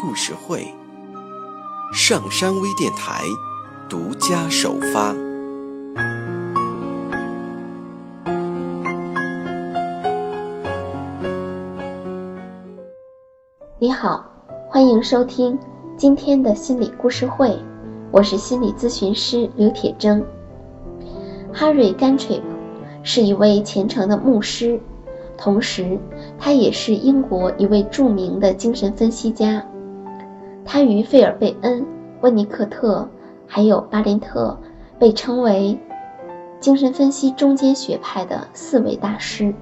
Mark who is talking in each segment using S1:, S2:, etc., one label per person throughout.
S1: 故事会，上山微电台独家首发。
S2: 你好，欢迎收听今天的心理故事会，我是心理咨询师刘铁铮。Harry Gantrip 是一位虔诚的牧师，同时他也是英国一位著名的精神分析家。他与费尔贝恩、温尼克特还有巴林特被称为精神分析中间学派的四位大师。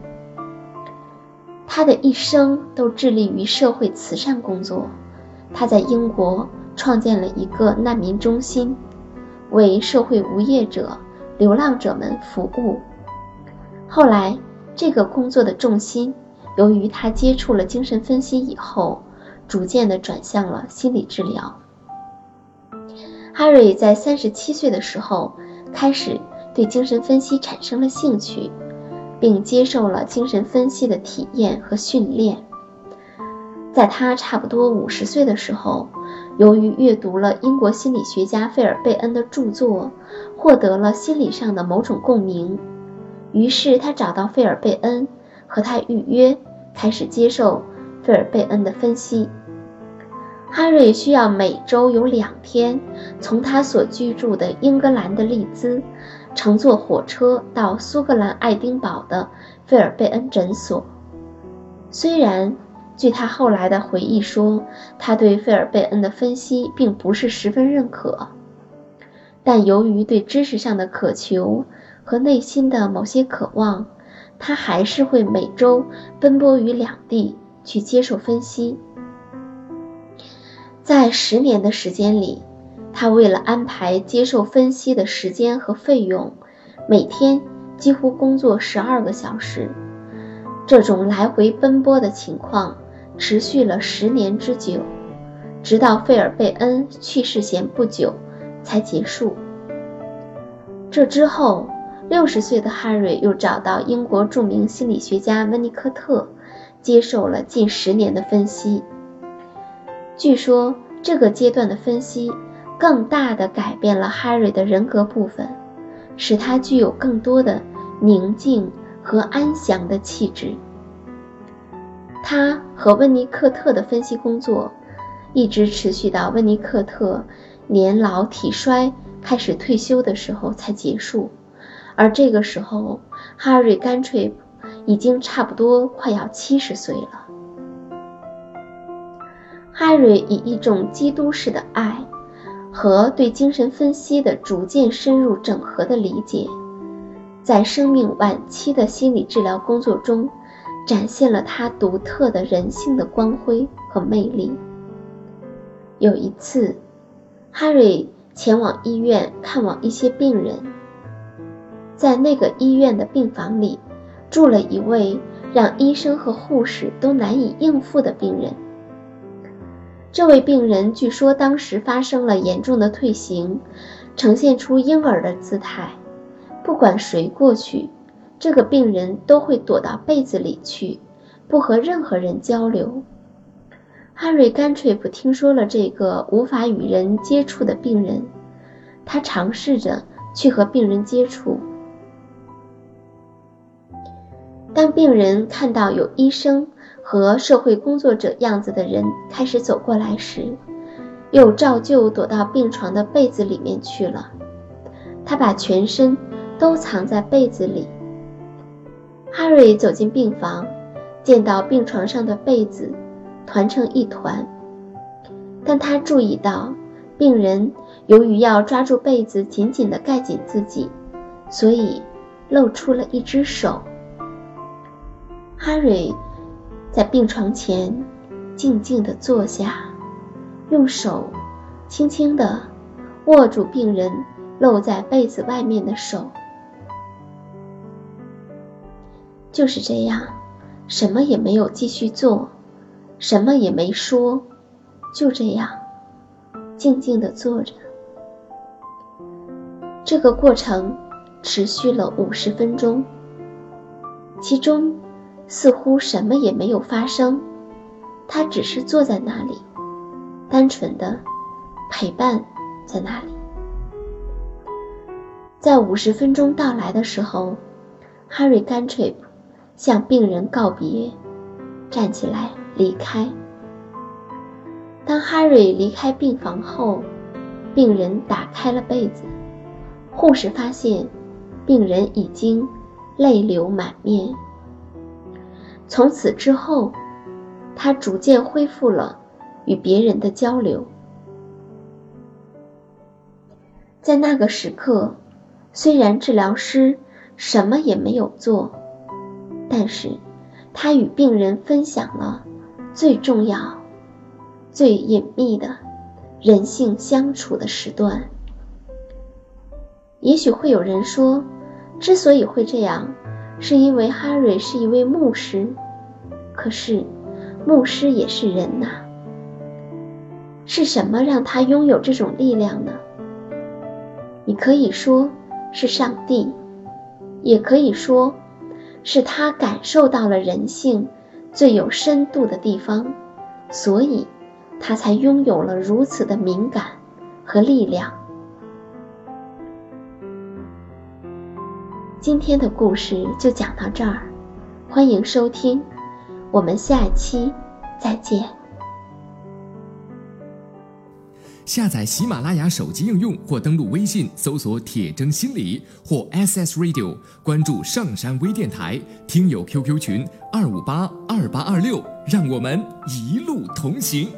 S2: 他的一生都致力于社会慈善工作。他在英国创建了一个难民中心，为社会无业者、流浪者们服务。后来，这个工作的重心由于他接触了精神分析以后。逐渐地转向了心理治疗。哈瑞在三十七岁的时候开始对精神分析产生了兴趣，并接受了精神分析的体验和训练。在他差不多五十岁的时候，由于阅读了英国心理学家费尔贝恩的著作，获得了心理上的某种共鸣，于是他找到费尔贝恩，和他预约，开始接受费尔贝恩的分析。哈瑞需要每周有两天从他所居住的英格兰的利兹乘坐火车到苏格兰爱丁堡的费尔贝恩诊所。虽然据他后来的回忆说，他对费尔贝恩的分析并不是十分认可，但由于对知识上的渴求和内心的某些渴望，他还是会每周奔波于两地去接受分析。在十年的时间里，他为了安排接受分析的时间和费用，每天几乎工作十二个小时。这种来回奔波的情况持续了十年之久，直到费尔贝恩去世前不久才结束。这之后，六十岁的哈瑞又找到英国著名心理学家温尼科特，接受了近十年的分析。据说这个阶段的分析，更大的改变了 Harry 的人格部分，使他具有更多的宁静和安详的气质。他和温尼克特的分析工作，一直持续到温尼克特年老体衰开始退休的时候才结束，而这个时候，Harry Gantrip 已经差不多快要七十岁了。哈瑞以一种基督式的爱和对精神分析的逐渐深入整合的理解，在生命晚期的心理治疗工作中，展现了他独特的人性的光辉和魅力。有一次，哈瑞前往医院看望一些病人，在那个医院的病房里，住了一位让医生和护士都难以应付的病人。这位病人据说当时发生了严重的退行，呈现出婴儿的姿态。不管谁过去，这个病人都会躲到被子里去，不和任何人交流。Harry Gantrip 听说了这个无法与人接触的病人，他尝试着去和病人接触。当病人看到有医生。和社会工作者样子的人开始走过来时，又照旧躲到病床的被子里面去了。他把全身都藏在被子里。哈瑞走进病房，见到病床上的被子团成一团，但他注意到病人由于要抓住被子紧紧地盖紧自己，所以露出了一只手。哈瑞。在病床前静静地坐下，用手轻轻地握住病人露在被子外面的手。就是这样，什么也没有继续做，什么也没说，就这样静静地坐着。这个过程持续了五十分钟，其中似乎什么也没有发生，他只是坐在那里，单纯的陪伴在那里。在五十分钟到来的时候，Harry Gantrip。向病人告别，站起来离开。当哈瑞离开病房后，病人打开了被子，护士发现病人已经泪流满面。从此之后，他逐渐恢复了与别人的交流。在那个时刻，虽然治疗师什么也没有做。但是，他与病人分享了最重要、最隐秘的人性相处的时段。也许会有人说，之所以会这样，是因为哈瑞是一位牧师。可是，牧师也是人呐。是什么让他拥有这种力量呢？你可以说是上帝，也可以说。是他感受到了人性最有深度的地方，所以他才拥有了如此的敏感和力量。今天的故事就讲到这儿，欢迎收听，我们下期再见。
S3: 下载喜马拉雅手机应用或登录微信搜索“铁铮心理”或 SS Radio，关注上山微电台听友 QQ 群二五八二八二六，让我们一路同行。